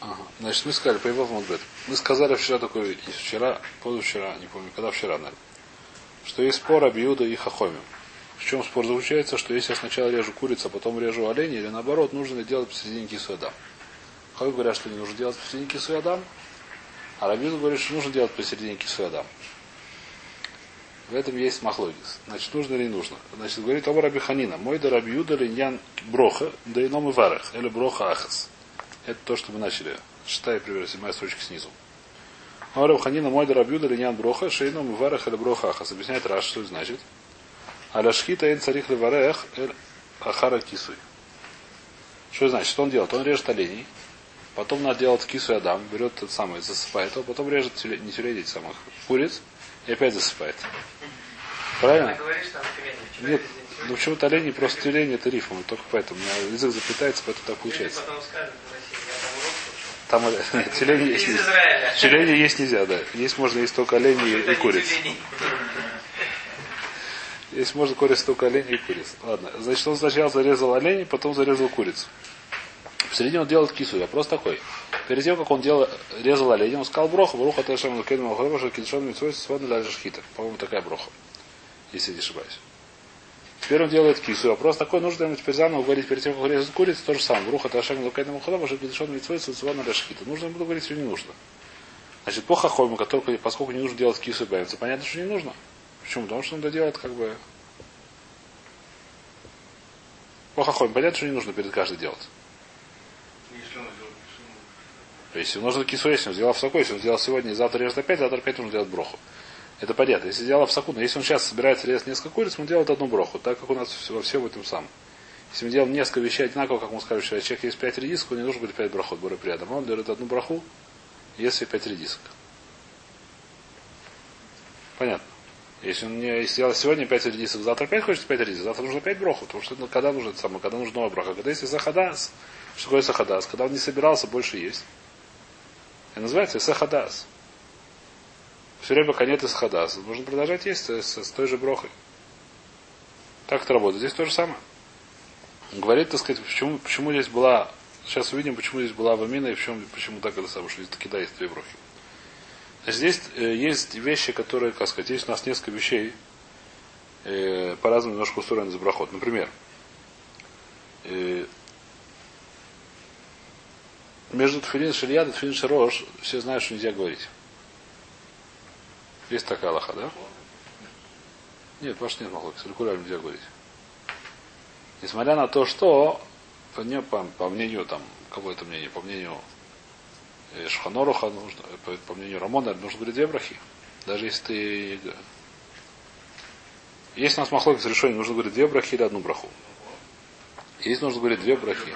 Ага. Значит, мы сказали, Пейвов Мудбет. Мы сказали вчера такое, вчера, позавчера, не помню, когда вчера, наверное, что есть спор Абиуда и Хахоми. В чем спор заключается, что если я сначала режу курицу, а потом режу оленя, или наоборот, нужно ли делать посередине кисуядам. Хахоми говорят, что не нужно делать посередине кисуядам, а Рабиуда говорит, что нужно делать посередине кисуядам. В этом есть махлогис. Значит, нужно или не нужно. Значит, говорит Оба Раби Ханина. Мой да Рабиуда линьян броха, да ином и варах, или броха ахас. Это то, что мы начали. Шестая, пример, седьмая строчка снизу. Араб Ханина мой дарабюда линян броха, шейном и варах или броха ахас. Объясняет Раш, что это значит. Аляшхита ин царих леварех эль ахара кисуй. Что значит? Что он делает? Он режет оленей, потом надо делать кису и адам, берет тот самый, засыпает его, потом режет тюле, не тюлей, этих самых куриц и опять засыпает. Правильно? Нет, ну почему-то олени просто тюлень это рифм, только поэтому. У язык заплетается, поэтому так получается. Там тюлени есть нельзя. Тюлени есть нельзя, да. Есть можно есть только олени и куриц. Есть можно куриц только олени и куриц. Ладно. Значит, он сначала зарезал оленей, потом зарезал курицу. Посередине он делает кису. Вопрос такой. Перед тем, как он делал, резал оленя, он сказал броха, броха тешам лукейну махарева, что кидшон митсвой сводно для жахита. По-моему, такая броха. Если не ошибаюсь. Теперь он делает кису. Вопрос такой, нужно ему теперь заново говорить перед тем, как резать курицу, то же самое. Бруха Ташем Лукайному Хадам, что Гидшон Митсвой Суцуана Рашхита. Нужно ему говорить или не нужно. Значит, по хахому, который, поскольку не нужно делать кису и понятно, что не нужно. Почему? Потому что он это делает как бы... По хахому, понятно, что не нужно перед каждой делать. Если нужно кису, если он сделал в соку, если он сделал сегодня и завтра режет опять, завтра опять нужно делать броху. Это понятно. Если делал в соку, но если он сейчас собирается резать несколько куриц, мы делаем одну броху, так как у нас во всем этом самом. Если мы делаем несколько вещей одинаково, как мы сказали вчера, человек есть пять редисков, не нужно будет пять брахот, более приятно. Он делает одну браху, если пять редисок. Понятно. Если он не сделал сегодня пять редисок, завтра опять хочет пять редисок, завтра нужно пять броху, потому что ну, когда нужно это самое, когда нужна новая браха. Когда если сахадас, что такое сахадас? Когда он не собирался, больше есть. Это называется сахадас. Все время конец из хадас. Нужно продолжать есть с, с той же брохой. Так это работает. Здесь то же самое. Говорит, так сказать, почему, почему здесь была. Сейчас увидим, почему здесь была вамина и почему, почему так это самое, что здесь таки да есть две брохи. Здесь э, есть вещи, которые, как сказать, есть у нас несколько вещей, э, по-разному немножко устроены за брахот. Например, э, между тфилин шильяд и тфилин шарош все знают, что нельзя говорить. Есть такая Аллаха, да? Нет, ваш нет махлок. Циркулярно нельзя говорить. Несмотря на то, что по, не, по, по мнению там, кого это мнение, по мнению э, Шханоруха, нужно, по, по мнению Рамона, нужно говорить две брахи. Даже если ты... Если у нас махлок с решением, нужно говорить две брахи или одну браху. Если нужно говорить две брахи.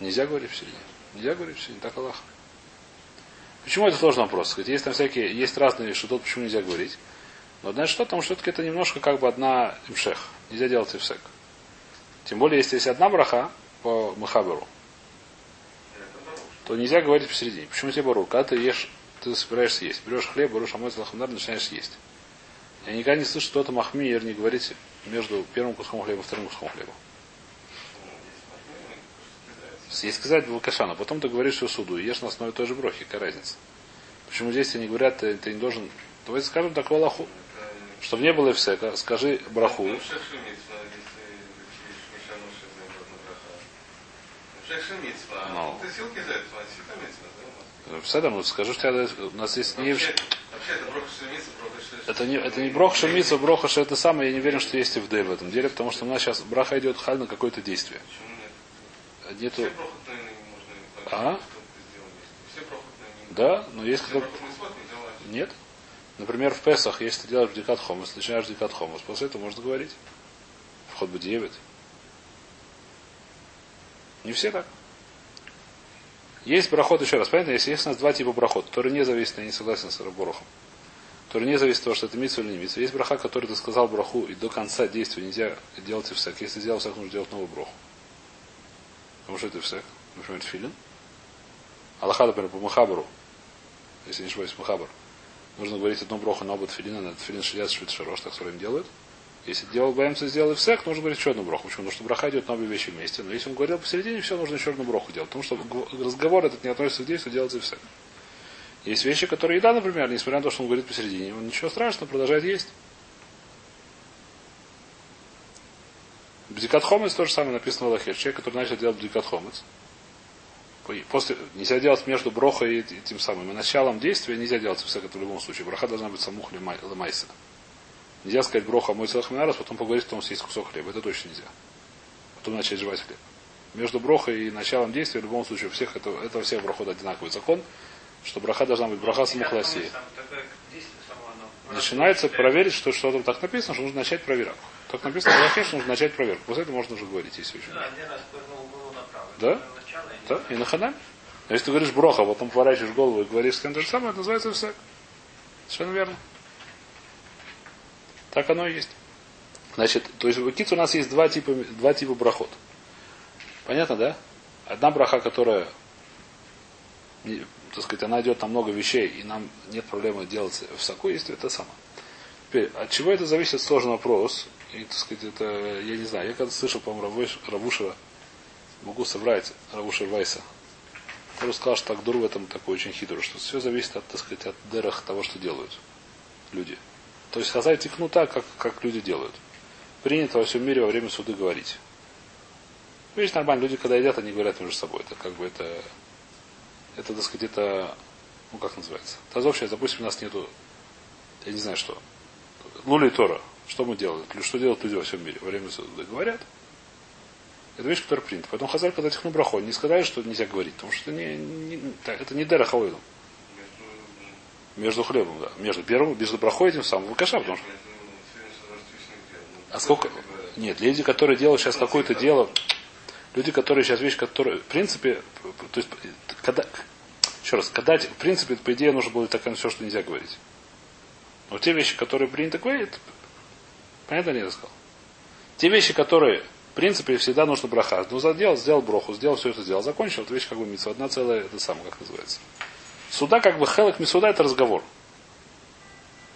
Нельзя говорить в середине. Нельзя говорить в середине, так Аллах. Почему это сложный вопрос? Есть там всякие, есть разные что почему нельзя говорить. Но знаешь что, потому что все-таки это немножко как бы одна имшех. Нельзя делать имсек. Тем более, если есть одна браха по Махаберу, то нельзя говорить посередине. Почему тебе бору? Когда ты ешь, ты собираешься есть. Берешь хлеб, берешь амойц лахамдар, начинаешь есть. Я никогда не слышу, что это махмиер не говорить между первым куском хлеба и вторым куском хлеба. Если сказать Вакашана, потом ты говоришь что суду, и ешь на основе той же брохи, какая разница? Почему здесь они говорят, ты, ты не должен... Давайте скажем такую Аллаху. Чтобы не было всека, скажи браху. Ну. Пседа, ну скажу, что у нас есть не это не, это не брох шемица, броха, что это самое, я не уверен, что есть и в в этом деле, потому что у нас сейчас браха идет халь на какое-то действие. Нету... А? Да, но есть кто... Нет. Например, в Песах, если ты делаешь бдикат хомус, начинаешь бдикат хомус, после этого можно говорить. Вход бы девять. Не все так. Есть брахот еще раз, понятно? Если есть у нас два типа брахот, который не зависит, я не согласен с Раборохом, который не зависит от того, что это митсва или не митсва. Есть браха, который ты сказал браху, и до конца действия нельзя делать и всяк. Если сделал всяк, нужно делать новую браху. Потому что это всяк. Например, филин. Аллаха, например, по Махабару, если не ошибаюсь, Махабар, нужно говорить одну броху на оба тфилина, на тфилин шият швид шарош, так своим делают. Если делал БМЦ, сделал ИФСЕК, нужно говорить еще одну броху. Почему? Потому что браха идет на обе вещи вместе. Но если он говорил посередине, все, нужно еще одну броху делать. Потому что разговор этот не относится к действию, делается ИФСЕК. Есть вещи, которые еда, например, несмотря на то, что он говорит посередине, он ничего страшного, продолжает есть. Бдикат хомец то же самое написано в Аллахе. Человек, который начал делать бдикат хомец. После, нельзя делать между брохой и тем самым. И началом действия нельзя делать все это в любом случае. Броха должна быть самух лемайса. Нельзя сказать броха мой целых минарас, потом поговорить, что у нас есть кусок хлеба. Это точно нельзя. Потом начать жевать хлеб. Между брохой и началом действия в любом случае у всех это, это всех брохот одинаковый закон, что браха должна быть браха самухласи. Начинается проверить, что что-то так написано, что нужно начать проверку. Так написано в что нужно начать проверку. После этого можно уже говорить, если очень. Да? Да? И на ханам. Если ты говоришь броха, а потом поворачиваешь голову и говоришь с кем-то же самое, это называется все. Совершенно верно. Так оно и есть. Значит, то есть в Киц у нас есть два типа, два типа брахот. Понятно, да? Одна браха, которая, так сказать, она идет на много вещей, и нам нет проблемы делать в соку, есть это самое. Теперь, от чего это зависит, сложный вопрос. И, так сказать, это, я не знаю, я когда слышал, по-моему, Равушева, могу соврать, Равушева Вайса, который сказал, что так дур в этом такой очень хитрый, что все зависит от, так сказать, от дырах того, что делают люди. То есть хазай тихну так, как, как люди делают. Принято во всем мире во время суды говорить. Видишь, нормально, люди, когда едят, они говорят между собой. Это как бы это, это, так сказать, это, ну как называется. Тазов сейчас, допустим, у нас нету, я не знаю что, Лули Тора. Что мы делаем? Что делают люди во всем мире? Во время суда говорят. Это вещь, которая принята. Поэтому Хазар, когда тихну брахой, не сказали, что нельзя говорить, потому что это не, не, это не дера хавойдом. Между хлебом, да. Между первым, между брахой этим самым выкаша, потому что... А сколько... Нет, люди, которые делают сейчас какое-то дело, люди, которые сейчас вещь, которые, в принципе, то есть, когда, еще раз, когда, в принципе, по идее, нужно было такое все, что нельзя говорить. Но те вещи, которые принято говорить, понятно ли я сказал? Те вещи, которые, в принципе, всегда нужно браха. Ну, сделал, сделал броху, сделал все это сделал, закончил, это вещь как бы митцва, одна целая, это самое, как называется. Суда как бы хелек мисуда это разговор.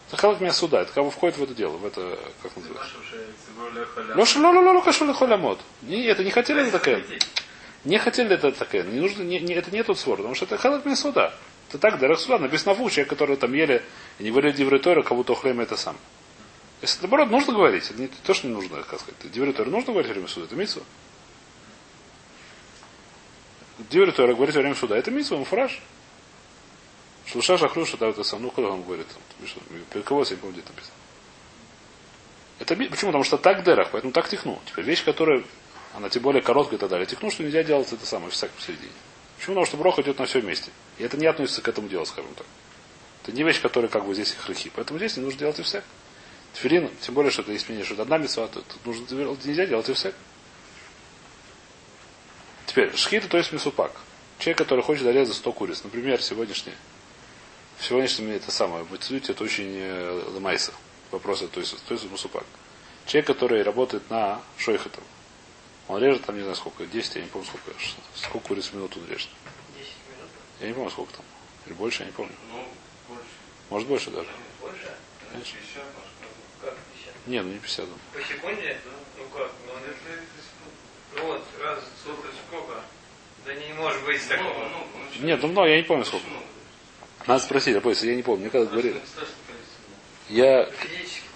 Это хелек мисуда, это как бы входит в это дело, в это, как называется. Лоша ло ло ло кашуля холямот. Не, это не хотели это такая. Не хотели это такая. Не нужно, не, не, это не тот свор, потому что это хелек мисуда. Это так, да, Рахсуда, написано в человек, который там ели, и не говорили Дивритойра, кого-то хлема это сам. Если наоборот, нужно говорить, это не то, что не нужно, как сказать. Дивритойра нужно говорить во время суда, это митсу. Дивритойра говорить во время суда, это митсу, муфраж. Шлуша шахруша, да, это сам, ну, куда он говорит, там, кого я не помню, где это написано. Это, почему? Потому что так дерах, поэтому так техну. Теперь вещь, которая, она тем более короткая и так далее. Техну, что нельзя делать это самое, всяк посередине. Почему? Потому что брох идет на все вместе. И это не относится к этому делу, скажем так. Это не вещь, которая как бы здесь храхи. Поэтому здесь не нужно делать и все. Тфилин, тем более, что это есть мнение, что одна мецва, то тут нужно, нельзя делать и все. Теперь, шхита, то есть мисупак. Человек, который хочет зарезать 100 куриц. Например, сегодняшний, в сегодняшнем это самое, в институте это очень э, ломайся. Вопросы, то есть, то есть мусупак. Человек, который работает на шойхатом, он режет там, не знаю сколько, 10, я не помню сколько, сколько куриц в минуту он режет. 10 минут? Я не помню сколько там. Или больше, я не помню. Ну, больше. Может больше даже. Больше? Конечно. 50, как 50? Не, ну не 50. Да. По секунде? Ну, ну как? Ну, ну вот, раз, сколько, сколько? Да не может быть такого. Ну, ну, Нет, ну много, я не помню сколько. Надо спросить, а я не помню, мне когда говорили. Я... Физически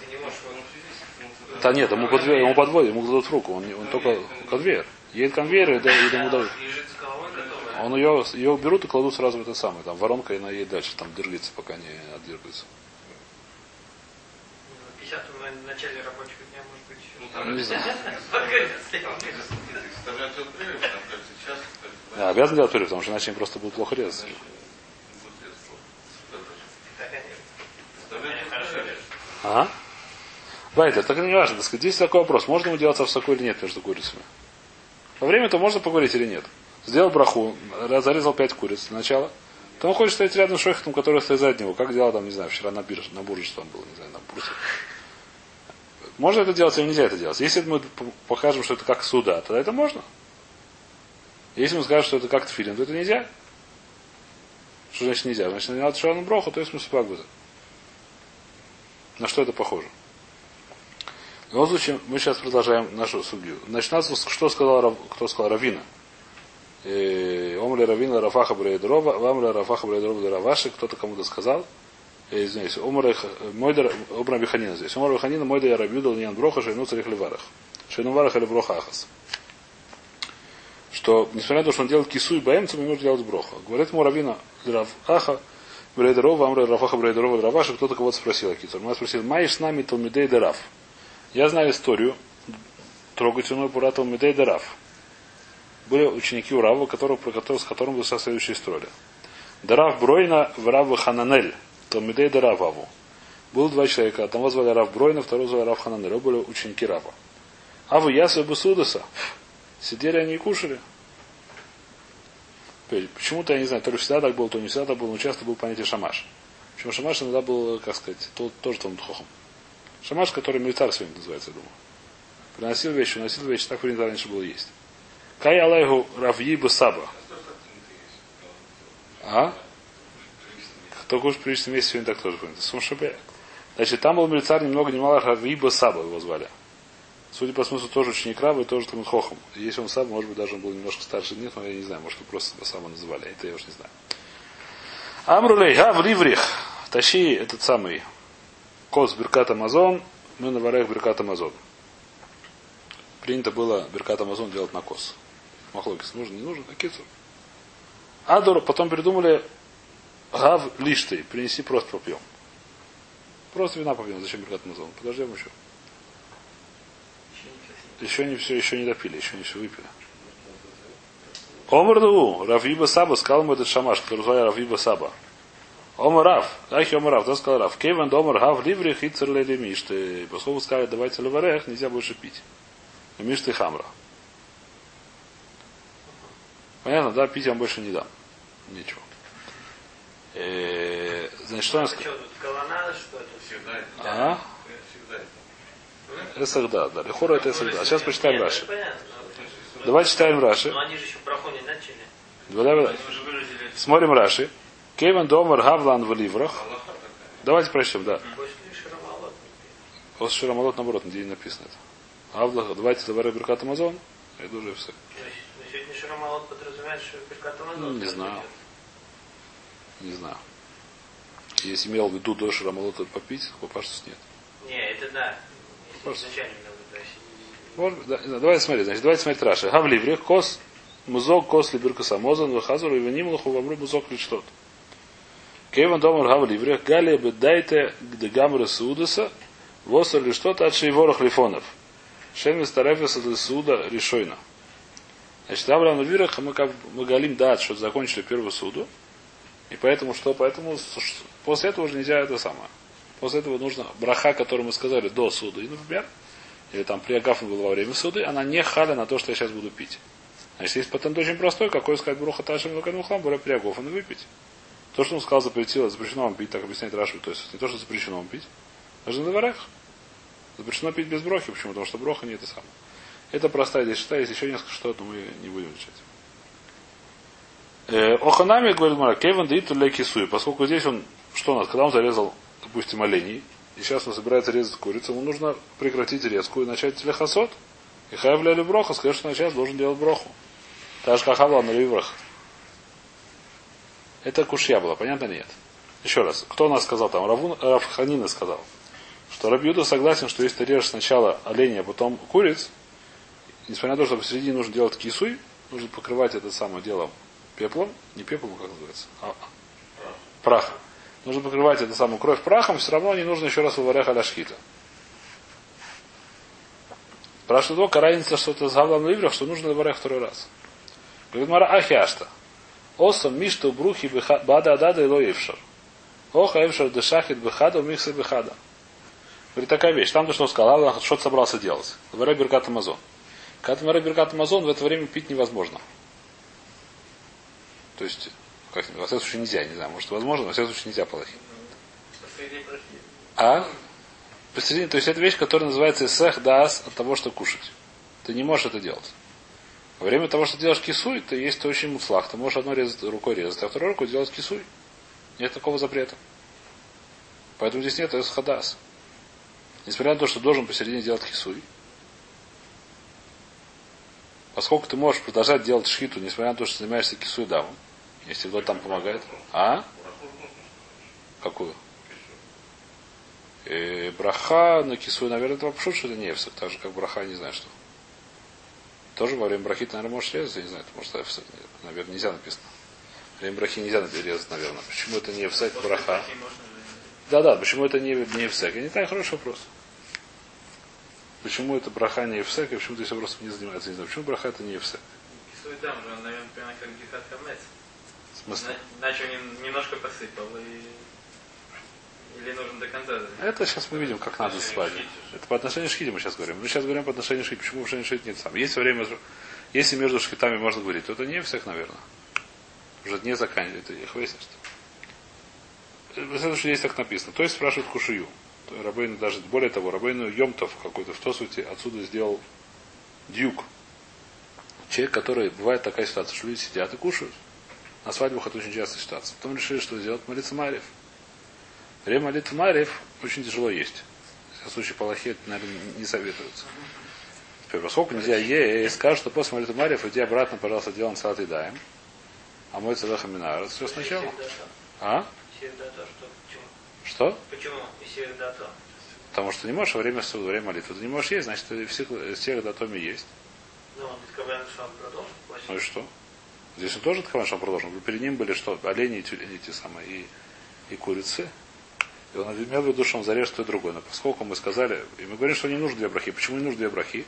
да нет, ему, подвер, ему подводят, ему кладут в руку, он, он только конвейер. Едет конвейер, и, да, и ему дают. Он ее, ее берут и кладут сразу в это самое, там воронка, и она едет дальше, там держится, пока не отдергается. 50 в начале рабочего дня, может быть, еще. Ну, не знаю. Да, обязан делать перерыв, потому что иначе они просто будут плохо резать. Ага. Вайта, так не важно. Так сказать, здесь такой вопрос. Можно ему делать овсаку или нет между курицами? Во время это можно поговорить или нет? Сделал браху, зарезал пять куриц сначала. То он хочет стоять рядом с шойхтом, который стоит за него. Как делал там, не знаю, вчера на бирже, на бурже, что он был, не знаю, на бурсе. Можно это делать или нельзя это делать? Если мы покажем, что это как суда, тогда это можно. Если мы скажем, что это как тфилин, то это нельзя. Что значит нельзя? Значит, не надо шану броху, то есть мы спагбуза. На что это похоже? В любом случае, мы сейчас продолжаем нашу судью. Значит, нас, что сказал, кто сказал Равина? Э, Омля Равина Рафаха Брейдрова, Вамля Рафаха Брейдрова Раваши, кто-то кому-то сказал. Извиняюсь, Омар Мойдер, Омар Биханина здесь. Омар Биханина, Мойдер я Рабюдал Ниан Броха, Шейну Царих Леварах. Шейну Варах или Броха Ахас. Что, несмотря на то, что он делает кису и баемцем, ему нужно делать броха. Говорит ему Равина Рав Аха, Брейдерова, Амра Рафаха Брейдерова Раваши, кто-то кого-то спросил о Кицур. Меня спросил, Маиш с нами Талмидей Дераф. Я знаю историю трогательную про Талмидей Дераф. Были ученики у Рава, которых, про которых, с которым была следующая история. Дераф Бройна в Рава Хананель. Талмидей Дераф Аву. Было два человека. Одного звали Рав Бройна, второго звали Рав Хананель. Оба были ученики Рава. Аву Ясу и Бусудаса. Сидели они и кушали. Почему-то, я не знаю, то ли всегда так было, то не всегда так было, но часто было понятие шамаш. Почему шамаш иногда был, как сказать, то- тоже там хохом. Шамаш, который милитар сегодня называется, я думаю. Приносил вещи, уносил вещи, так принято раньше было есть. Кай Алейху Равьиба Саба. А? Кто кушает в приличном месте, сегодня так тоже принято. Сумшабе. Значит, там был милицар ни много ни мало Равьиба Саба его звали. Судя по смыслу, тоже ученик Раба и тоже там хохом. Если он сам, может быть, даже он был немножко старше нет, но я не знаю, может, его просто сам называли. Это я уж не знаю. Амрулей, а в ливрих. Тащи этот самый кос Беркат Амазон, мы на варах Беркат Амазон. Принято было Беркат Амазон делать на кос. Махлокис нужен, не нужен, кицур. Адор потом придумали Гав лиштей, принеси просто попьем. Просто вина попьем, зачем Беркат Амазон? Подождем еще. Еще не все, еще не допили, еще не все выпили. Омарду, Равиба Саба, сказал ему этот шамаш, который звали Равиба Саба. Омар Рав, Ахи Омар Рав, да сказал Рав, Кевен Домар Гав Ливрих и Церлели Мишты. Поскольку сказали, давайте леварех, нельзя больше пить. Мишты Хамра. Понятно, да, пить я вам больше не дам. Ничего. Э, Значит, что он Что сказал? тут, колоннада, что это? Всегда это. А? Всегда это. Эсагда, да. Лихора это Эсагда. Сейчас почитаем Нет, Раши. понятно. Давайте читаем Раши. Но они же еще не начали. Давай, давай. Смотрим Раши. Кевен Домар Гавлан в Ливрах. Давайте прочтем, да. После Ширамалот, наоборот, не написано это. Авлах, давайте давай Беркат Амазон. Это уже все. Сегодня Шарамалот подразумевает, что Беркат Амазон. Ну, не знаю. Не знаю. Если имел в виду до Ширамалота попить, попашtus нет. Не, это да. Если изначально имел в виду, Может, да, давайте смотреть. Значит, давайте смотреть Раши. Гавливрих, кос, музок, кос, либирка самозан, выхазуру, и венимлаху, вамру, музок, лишь тот. Кеван домар гавливрих, галия бы дайте гдегамры судаса, восар лишь что-то от шейворах лифонов. Шем старефеса для суда решойна. Значит, Авраам Вирах мы как мы галим дат, что закончили первую суду. И поэтому что? Поэтому после этого уже нельзя это самое. После этого нужно браха, которую мы сказали до суды, и, например, или там при Агафе было во время суды, она не халя на то, что я сейчас буду пить. Значит, есть патент очень простой, какой сказать бруха ташим лакану хлам, бура при Агафе выпить. То, что он сказал, запретило, запрещено вам пить, так объясняет Рашу, то есть не то, что запрещено вам пить, даже на дворах. Запрещено пить без брохи. Почему? Потому что броха не это самое. Это простая здесь считаю, есть еще несколько что, но мы не будем изучать. Э, Оханами, говорит Мара, Кевин Диту Лекисуи, поскольку здесь он, что у нас, когда он зарезал, допустим, оленей, и сейчас он собирается резать курицу, ему нужно прекратить резку и начать лехасот. И хаявляли броха, сказать, что сейчас должен делать броху. Так же, как Хавла на Ливрах. Это кушья была, понятно нет? Еще раз, кто у нас сказал там? Равун, Равханина сказал, что Рабьюда согласен, что если ты режешь сначала оленя, а потом куриц, несмотря на то, что посередине нужно делать кисуй, нужно покрывать это самое дело пеплом, не пеплом, а как называется, а прахом. Нужно покрывать это самую кровь прахом, все равно не нужно еще раз выварях аляшхита. Спрашивает его, разница, что это с Гавлан Ливрах, что нужно выварях второй раз. Говорит Мара Ахиашта. Осом мишту брухи бада адада и лоевшар. Оха эвшар дешахит бехада михса бехада. Говорит, такая вещь. Там то, что он сказал, Аллах что собрался делать. Варе Беркат Амазон. Когда варе Беркат Амазон, в это время пить невозможно. То есть, как во всяком случае нельзя, не знаю, может возможно, во всяком случае нельзя прошли. А? Посередине, то есть это вещь, которая называется сех дас от того, что кушать. Ты не можешь это делать. Во время того, что ты делаешь кисуй, ты есть ты очень муцлах. Ты можешь одной резать, рукой резать, а второй рукой делать кисуй. Нет такого запрета. Поэтому здесь нет эсхадас. Несмотря на то, что должен посередине делать хисуй, поскольку ты можешь продолжать делать шхиту, несмотря на то, что занимаешься кисуй дамом, если кто-то там помогает. А? Какую? И браха на кисуй, наверное, это вообще что это не эфсек, так же как браха, не знаю что. Тоже во время брахи, наверное, можешь резать, я не знаю, может, эфсек, наверное, нельзя написано. Во время брахи нельзя резать, наверное. Почему это не эфсек браха? Да, да, почему это не, не эфсек? Не так хороший вопрос. Почему это браха не эфсек, и почему ты все просто не занимается, не знаю. Почему браха это не эфсек? Кисуй там же, он, наверное, прямо как гихат хамец. Смысле? Начал немножко посыпал и... Или нужно до конца? Это сейчас мы видим, как надо спать. Это по отношению к шхите мы сейчас говорим. Мы сейчас говорим по отношению к шхите. Почему в отношению к нет сам? Если время, если между шхитами можно говорить, то это не всех, наверное. Уже не заканчивает. Это их выяснишь. что есть так написано. То есть спрашивают Кушию. Рабейну даже, более того, Рабейну Йомтов какой-то в Тосуте отсюда сделал дюк. Человек, который, бывает такая ситуация, что люди сидят и кушают. На свадьбах это очень частая ситуация. Потом решили, что сделать молиться Марьев. Время молитвы Марьев очень тяжело есть. В случае Палахи это, наверное, не советуется. Теперь, поскольку нельзя есть, скажут, что после молитвы Марьев иди обратно, пожалуйста, делаем салат и даем. А мой целых минар. Все сначала. А? Что? Почему? Потому что не можешь во время суда, во время молитвы. Ты не можешь есть, значит, ты всех, всех датоми есть. Ну, он он продолжит. Ну и что? Здесь он тоже он продолжил. Перед ним были что? Олени и те самые, и, и курицы. И он имел в виду, что он зарежет то и другое. Но поскольку мы сказали, и мы говорим, что не нужно две брахи. Почему не нужно две брахи?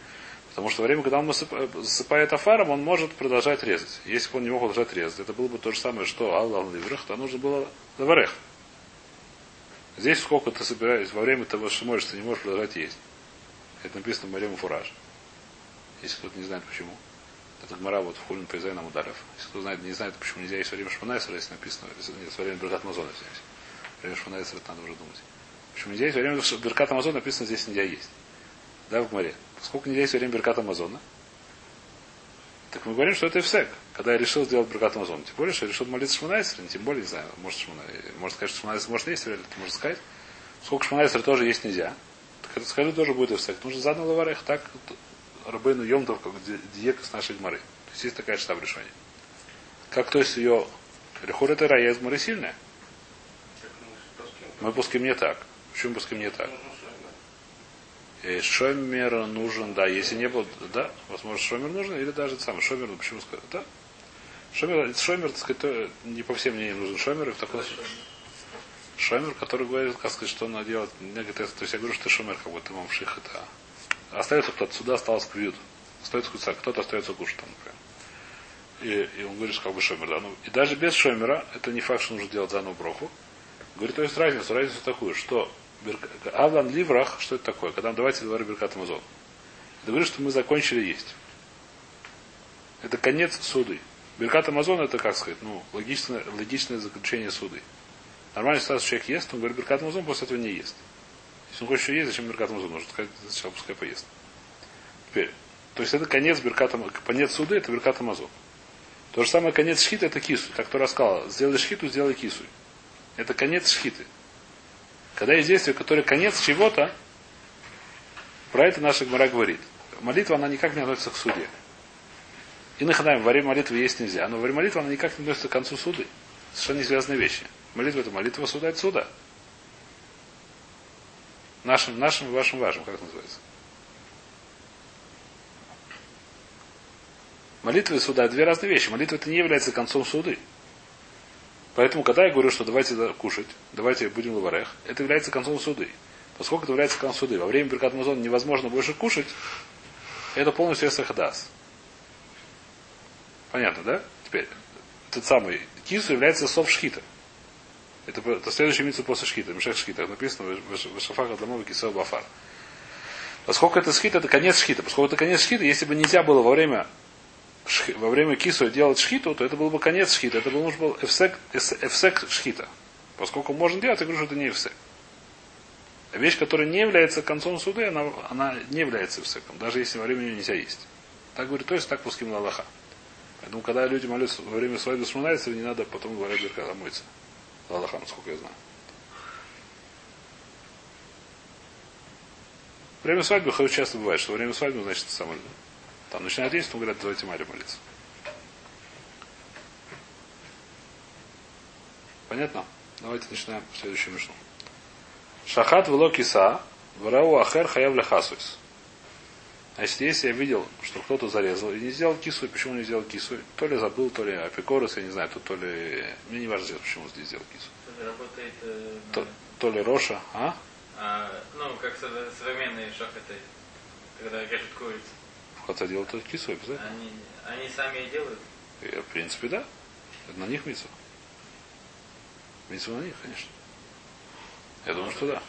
Потому что во время, когда он засыпает афаром, он может продолжать резать. Если бы он не мог продолжать резать, это было бы то же самое, что Аллах Ливрах, то нужно было Лаварех. Здесь сколько ты собираешь, во время того, что можешь, ты не можешь продолжать есть. Это написано в Марему Фураж. Если кто-то не знает почему. Это Гмара вот в Хулин Пайзай нам ударов. Если кто знает, не знает, почему нельзя есть во время Шманайсера, если написано, нет, во время Беркат Мазона, извиняюсь. Во время Шманайсера надо уже думать. Почему нельзя есть во время Беркат Амазона написано, здесь нельзя есть. Да, в Гмаре. Поскольку нельзя есть во время Беркат Амазона, так мы говорим, что это эфсек, когда я решил сделать Беркат Амазон. Тем более, что я решил молиться Шманайсера, тем более, не знаю, может, Шманайсер, может сказать, что Шманайсер может есть, вряд ли ты можешь сказать. Сколько Шманайсера тоже есть нельзя. Так это скажи, тоже будет эфсек. Нужно заново лаварех, так Рабейну Йомтов, как диека с нашей Гмары. То есть есть такая штаб решения. Как то есть ее Рехур это рая из Гмары сильная. Мы пускаем не так. Почему пускаем не так? И шомер нужен, да, если не было, да, возможно, шомер нужен, или даже сам шомер, почему сказать, да. Шомер, шомер, так сказать, то, не по всем мнениям нужен шомер, и в таком Шомер, который говорит, как сказать, что он делает. Некоторые, то есть я говорю, что ты шомер, как будто имам ших это Остается кто-то сюда, остался квют. Остается куца, кто-то остается кушать там. И, и он говорит, как бы шомер, да. Ну, и даже без шомера, это не факт, что нужно делать заново броху. Говорит, то есть разницу, разницу такую, что Авлан Ливрах, что это такое? Когда давайте говорим Беркат Амазон. Это говорит, что мы закончили есть. Это конец суды. Беркат Амазон это, как сказать, ну, логичное, логичное заключение суды. Нормальный ситуация, человек ест, он говорит, Беркат Амазон после этого не ест. Если он хочет еще есть, зачем Беркат? Нужно сказать, сначала пускай поест. Теперь. То есть это конец Берката, конец суды, это Берката Мазон. То же самое конец шхита это кису. Так кто рассказал, сделай шхиту, сделай кису. Это конец шхиты. Когда есть действие, которое конец чего-то, про это наша Гмара говорит. Молитва, она никак не относится к суде. И наханаем, во время молитвы есть нельзя. Но во время молитвы она никак не относится к концу суды. Совершенно не связанные вещи. Молитва это молитва суда от суда. Нашим, нашим, вашим, вашим, как называется? Молитва и суда две разные вещи. Молитва это не является концом суды. Поэтому, когда я говорю, что давайте кушать, давайте будем лаварех, это является концом суды. Поскольку это является концом суды, во время Беркат Мазон невозможно больше кушать, это полностью эсахадас. Понятно, да? Теперь, этот самый кису является совшхита. Это, это следующий митцва после шхита. Мишек шхита. Написано в Шафаха Дамова Кисел Бафар. Поскольку это шхита, это конец шхита. Поскольку это конец шхита, если бы нельзя было во время во время кису делать шхиту, то это был бы конец шхита. Это был, нужен был эфсек, эфсек шхита. Поскольку можно делать, я говорю, что это не эфсек. Вещь, которая не является концом суды, она, она не является эфсеком, даже если во время ее нельзя есть. Так говорит, то есть так пуским на Аллаха. Поэтому, когда люди молятся во время свадьбы с не надо потом говорить, когда мыться. Аллаха, насколько я знаю. Время свадьбы часто бывает, что во время свадьбы, значит, самое, там начинает есть, но говорят, давайте Маре молиться. Понятно? Давайте начинаем следующую мишну. Шахат вело киса, варау ахер хаяв лехасуис. Значит, если я видел, что кто-то зарезал и не сделал кису, почему не сделал кису? То ли забыл, то ли апикорус, я не знаю, то, то ли... Мне не важно, почему не сделал кису. Это работает э, на- То, то ли Роша, а? а, ну, как со- современные шахаты, когда режут курицу. Кто-то делал то кису, обязательно. Они, они сами и делают. И, в принципе, да. Это на них митсу. Митсу на них, конечно. Я думаю, что да.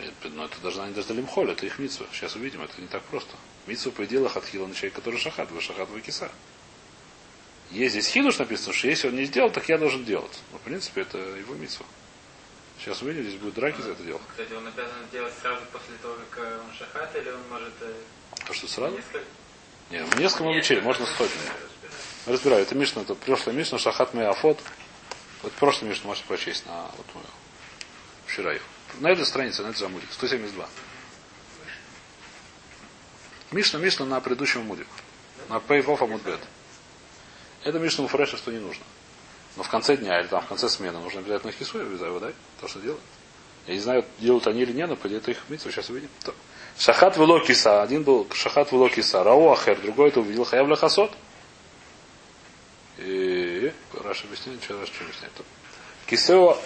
Это- Но это должна не даже лимхоль, это их митсу. Сейчас увидим, это не так просто. Митсу по делах отхила на человека, который шахат, вы шахат вы киса. Есть здесь хидуш написано, что если он не сделал, так я должен делать. Ну, в принципе, это его митсу. Сейчас увидим, здесь будут драки за это дело. Кстати, он обязан делать сразу после того, как э, он шахат, или он может э, А что сразу? несколько... Не, в несколько мы учили, можно разбирать. Разбираю. Это Мишна, это прошлая Мишна, Шахат Меафот. Вот прошлый Мишна можете прочесть на вот. Вчера их. На этой странице, на этой же Амуде. 172. Мишна, Мишна на предыдущем Амуде. На Пейвов Амудбет. Это Мишна у Фреша, что не нужно. Но в конце дня или там в конце смены нужно обязательно хису обязательно, да? То, что делают. Я не знаю, делают они или нет, но это их מצווה, сейчас увидим. То. שחט ולא כיסה. Один был שחט ולא כיסה. ראהו אחר. Другой это увидел חייב לכסות. И Раши объясняет, что Раши объясняет. כיסהו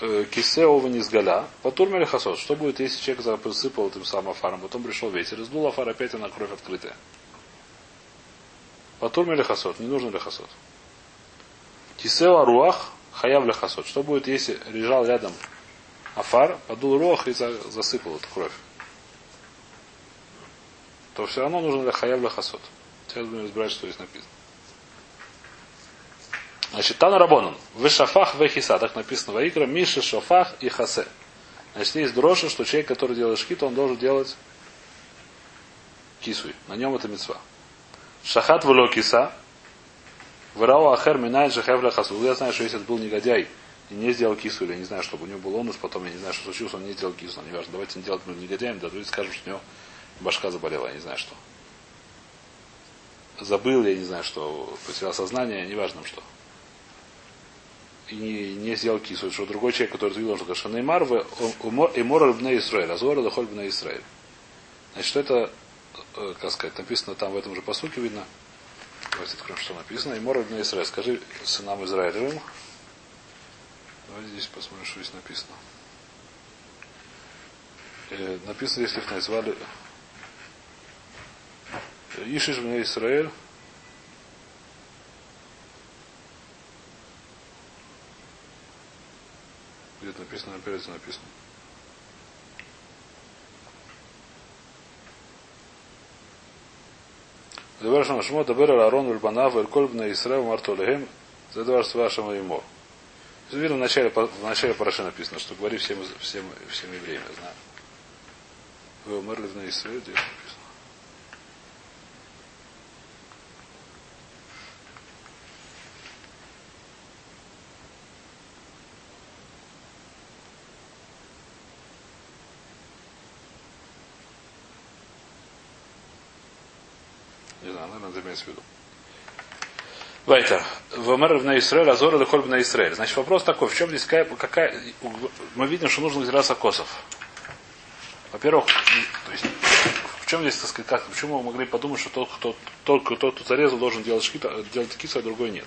э, כיסהו ונתגלה, פטור מלכסות. Что будет, если человек засыпал этим самым עפר ом, потом пришел ветер, издул עפר, опять она кровь открытая. פטור מלכסות, не нужно לכסות. Кисео аруах, хаяв хасот. Что будет, если лежал рядом афар, подул руах и за- засыпал эту кровь? То все равно нужно для хаяв хасот. Сейчас будем разбирать, что здесь написано. Значит, Тана Рабонан. В шафах в хиса. Так написано в Аикра. Миша шафах и хасе. Значит, есть дрожжи, что человек, который делает шкит, он должен делать кисуй. На нем это мецва. Шахат вло киса. Врау ахер минай шахев хасу. Я знаю, что если это был негодяй и не сделал кису, или я не знаю, чтобы у него был онус, потом я не знаю, что случилось, он не сделал кису. Не важно. Давайте не делать мы негодяем, да, давайте скажем, что у него башка заболела, я не знаю что. Забыл, я не знаю, что потерял сознание, неважно что и не, не сделал кису, что другой человек, который видел, что что Неймар в Эмор Бне Исраэль, Азора Дахоль Бне Исраэль. Значит, что это, э, как сказать, написано там в этом же посуке видно. Давайте откроем, что написано. Эмор Бне Исраэль. Скажи сынам Израилевым. Давайте здесь посмотрим, что здесь написано. Э, написано, если их назвали Ишиш Бне Исраэль. Где-то написано, опять это написано. דבר שם שמו דבר על אהרון ולבניו ועל כל בני ישראל ומרתו עליהם זה דבר שצווה השם לאמור. Это видно в начале, в начале Параши написано, что говори всем, всем, всем евреям, я знаю. Вы умерли в Израиле, Не знаю, наверное, это имеется в виду. Вайтер. Вамер на Израиль, Азор или Хольб на Израиль. Значит, вопрос такой, в чем здесь какая, какая... Мы видим, что нужно взираться косов. Во-первых, то есть, в чем здесь, так сказать, как, почему мы могли подумать, что тот, кто, только тот, кто зарезал, должен делать шкита, делать кису, а другой нет.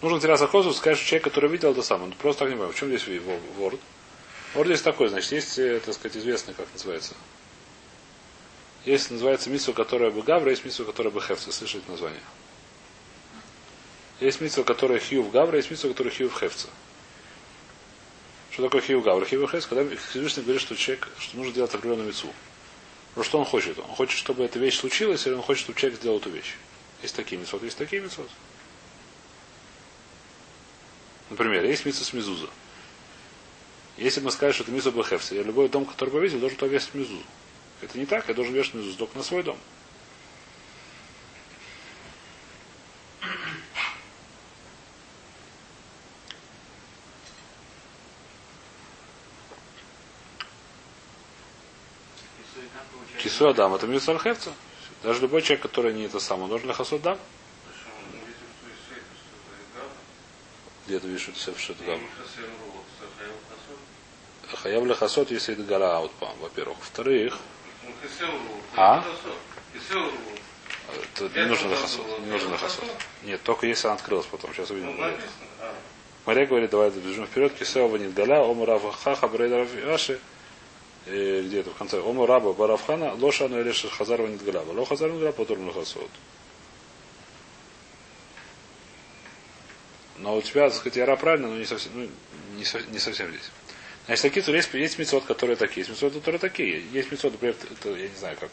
Нужно теряться сказать, что человек, который видел это самое. Ну, просто так не понимаю, в чем здесь его ворд? Здесь такой, значит, есть, э, так сказать, известный, как называется, есть, называется митсу, которая бы гавра, есть митсу, которая бы хефца. Слышите название? Есть митсу, которая хью в гавра, есть митсу, которая хью в хефца. Что такое хью в гавра? Хью в хефца, когда Всевышний говорит, что человек, что нужно делать определенную митсу. Но что он хочет? Он хочет, чтобы эта вещь случилась, или он хочет, чтобы человек сделал эту вещь? Есть такие митцвот, есть такие митцвот. Например, есть митсу с мизуза. Если мы скажем, что это мизу бахевса, я любой дом, который повесил, должен повесить мизу. Это не так, я должен вешать мизу только на свой дом. Кису дам. это мизу Архевца. Даже любой человек, который не это самое, должен их Дам. Где ты видишь, что это Хасу Дам? Хаяв лехасот, если это гора аутпам, во-первых. Во-вторых, А? это не нужно лехасот. Не нужно лехасот. Нет, только если она открылась потом. Сейчас увидим. Мария говорит, давай добежим вперед. Кисева не галя, ому рава хаха, брейда раши. Где это в конце? Ому раба баравхана, лоша но или хазарова не галя. Ло хазар не галя, потом лехасот. Но у тебя, так сказать, яра правильно, но не совсем, ну, не, со- не совсем здесь. Значит, такие то есть, есть мецвод, которые такие, есть мецвод, которые такие. Есть мецвод, например, это, я не знаю как.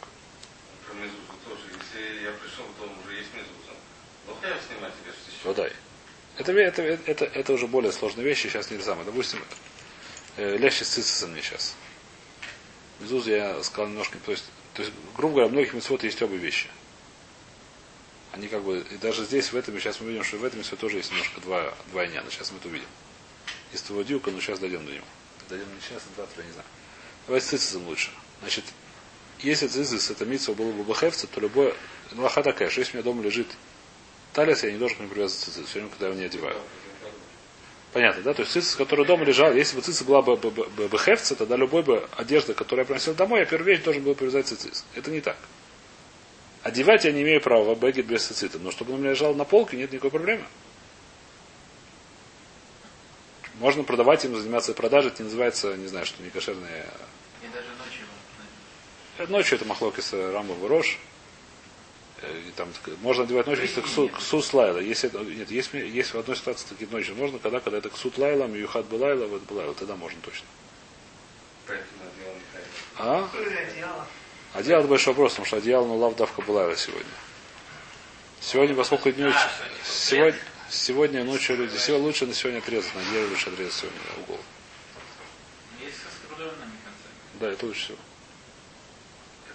Про мезузу тоже. Если я пришел, то уже есть мезуза. Плохо я снимать тебе что Водай. Это, ве- это, это, это уже более сложные вещи, сейчас не самое. Допустим, э, лящи с цицисом мне сейчас. Мезузу я сказал немножко, то есть, то есть, грубо говоря, у многих мецвод есть оба вещи. Они как бы, и даже здесь, в этом, сейчас мы видим, что в этом мецве тоже есть немножко два, два иняна. Сейчас мы это увидим. Из твоего дюка, но сейчас дойдем до него. Дойдем не сейчас, завтра, я не знаю. Давай с цицисом лучше. Значит, если цицис это митсва было бы бахевца, то любое, лоха такая, что если у меня дома лежит талис, я не должен к нему привязывать цицис, все время, когда я его не одеваю. Понятно, да? То есть цицис, который дома лежал, если бы цицис была бы, бахевца, тогда любой бы одежда, которую я приносил домой, я первую вещь должен был привязать цицис. Это не так. Одевать я не имею права бэгет без цицита, но чтобы он у меня лежал на полке, нет никакой проблемы. Можно продавать им, заниматься продажей, это не называется, не знаю, что не кошерные. И даже ночью можно. Ночью это махлокис Рамба Рош. Э, и там, можно одевать ночью, если это ксу, ксус лайла. Если нет, есть, есть в одной ситуации такие ночи можно, когда, когда это ксут лайла, миюхат былайла, вот былайла, тогда можно точно. А? одеяло. Это большой вопрос, потому что одеяло, ну, лавдавка былайла сегодня. Сегодня, поскольку днем, сегодня, сегодня ночью люди, сегодня лучше на сегодня отрезать, на неделю лучше отрезать сегодня угол. Есть со скрудованными концами. Да, это лучше всего.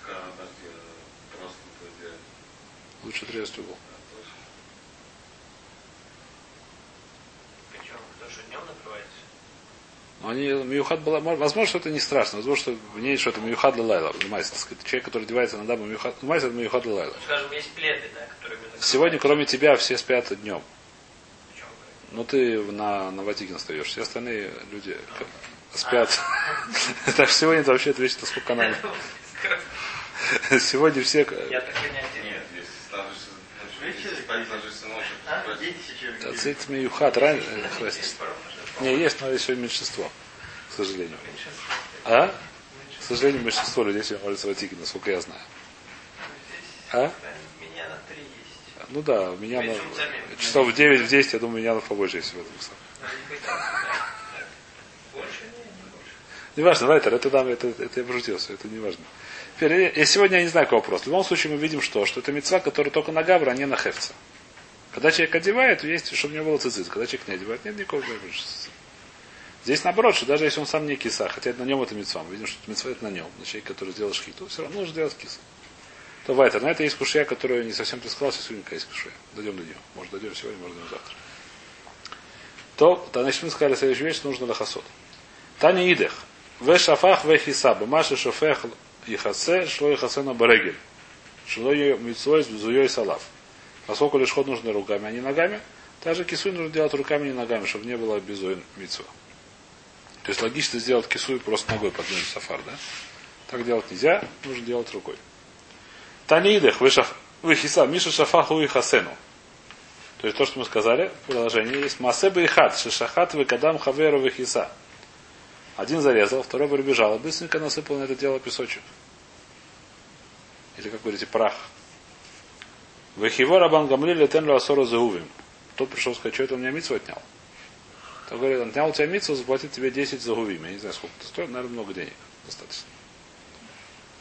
Подожди, просто. Лучше отрезать угол. Причем, потому что днем накрываете. Но они, Миюхат была, мож- возможно, что это не страшно, возможно, что в ней что-то Миюхат Лайла, понимаете, так сказать, человек, который одевается на даму Миюхат, понимаете, это Миюхат Лайла. Ну, скажем, есть пледы, да, которые. Сегодня, кроме тебя, все спят днем. Ну, ты на, на Ватикин стоишь, все остальные люди спят. Так что сегодня это вообще отвечает, сколько нам. Сегодня все... Я так и не один. Нет, если ложишься ночью, спать ложишься ночью. А? спать. Дети сейчас Цит Миюхат раньше... Не, есть, но еще меньшинство, к сожалению. А? К сожалению, большинство людей сегодня молятся Ватикин, насколько я знаю. А? Меня на три есть. Ну да, у меня на- часов в 9 в 10, я думаю, меня побольше есть в этом. Ну, не хотят, да. Больше нет, не больше. Не важно, Вайтер, это, да, это, это я пошутился, это не важно. Теперь, я- я сегодня я не знаю, какой вопрос. В любом случае мы видим, что, что это мецва, которая только на гавра, а не на хевца. Когда человек одевает, есть, чтобы у него было цицит. Когда человек не одевает, нет никакого проблемы. Здесь наоборот, что даже если он сам не киса, хотя на нем это мецва, мы видим, что мецва это на нем, на человек, который сделал шхиту, все равно нужно делать кис. То Вайтер, на это есть кушья, которую не совсем ты сказал, сейчас сегодня есть кушья. Дойдем до нее. Может, дойдем сегодня, может, дойдем завтра. То, то, значит, мы сказали следующую вещь, нужно лохосот. Таня идех. В шафах в хиса. Бамаши шофех ихасе, шло ихасе на барегель. Шло с зуей салав. Поскольку лишь ход нужно руками, а не ногами, также кисуй нужно делать руками, а не ногами, чтобы не было безуй митцва. То есть логично сделать кисуй просто ногой подвинуть сафар, да? Так делать нельзя, нужно делать рукой. Танидех, выхиса, Миша шафаху и хасену. То есть то, что мы сказали в продолжении, есть масеба и хат, шишахат выкадам хаверу выхиса. Один зарезал, второй прибежал, и быстренько насыпал на это дело песочек. Или, как говорите, прах. Вехиво рабан гамли летен асору заувим. Тот пришел сказать, что это у меня митцу отнял. Тот говорит, отнял у тебя митцу, заплатит тебе 10 загувим. Я не знаю, сколько это стоит, наверное, много денег. Достаточно.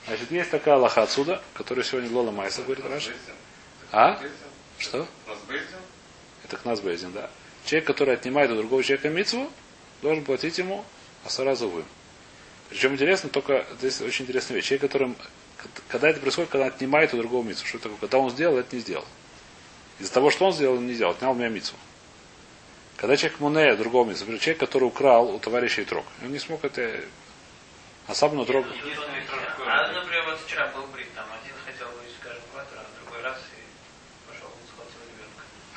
Значит, есть такая лоха отсюда, которая сегодня Лола Майса говорит Раша. А? Что? Это к нас Бейзин, да. Человек, который отнимает у другого человека митцву, должен платить ему асара зувы. Причем интересно, только здесь очень интересная вещь. Человек, который, когда это происходит, когда отнимает у другого митцву. Что это такое? Когда он сделал, это не сделал. Из-за того, что он сделал, он не сделал. Отнял у меня митцву. Когда человек мунея другого митцву, человек, который украл у товарища трог, он не смог это... Особенно трог... А, вот вчера был брит.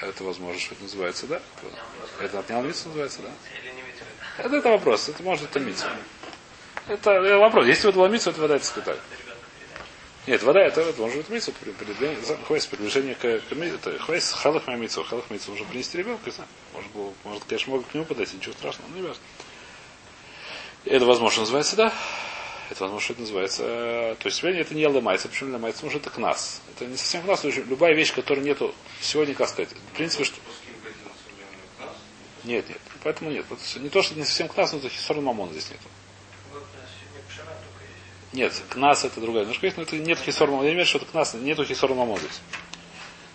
Это возможно, что это называется, да? Это отнял мицу называется, да? Это, это вопрос. Это может это мицу. Это э, вопрос. Если это была мицу, это вода это скрытая. Нет, вода это, это может быть при- хвест, приближение к, к это хвест халах мицу. Халах мицу уже принести ребенка, знаю. Может, было, может, конечно, могут к нему подойти, ничего страшного, но не важно. Это возможно называется, да? Это возможно, что это называется. э, То есть сегодня это не ломается. Почему ломается? Потому что это кнас. Это не совсем потому что Любая вещь, которой нету сегодня, как сказать, в принципе, что... Нет, нет. Поэтому нет. Вот не то, что не совсем кнас, но это хисор мамон здесь нету. Вот у нас. Нет, это другая немножко есть, но это нет хисор мамон. Я имею в виду, что это кнас, нету хисор мамон здесь.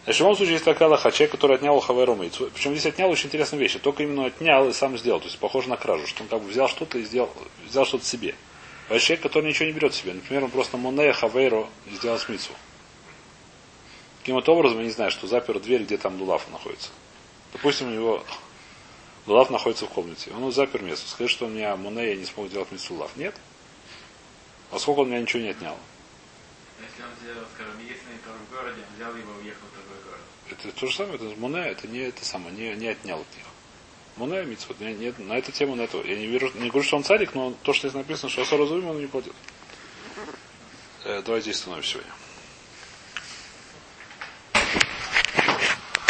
В любом случае есть такая лоха, человек, который отнял у Хаверу Мейцу. Причем здесь отнял очень интересная вещь. Только именно отнял и сам сделал. То есть похоже на кражу, что он как бы взял что-то и сделал, взял что-то себе. А человек, который ничего не берет себе. Например, он просто Монея Хавейро сделал смицу. Каким-то образом, я не знаю, что запер дверь, где там Лулав находится. Допустим, у него Лулав находится в комнате. Он запер место. Скажет, что у меня Монея не смог сделать мицу Лулав. Нет. Поскольку он меня ничего не отнял. Если он сделал, скажем, единственный торг в городе, он взял его и уехал в другой город. Это то же самое, это Муне, это не это самое, не, не отнял от них. Муне митцвот, не, не, на эту тему, на эту. Я не, верю, не говорю, что он царик, но то, что здесь написано, что Асора Зуим, он не платит. Э, давайте здесь остановимся сегодня.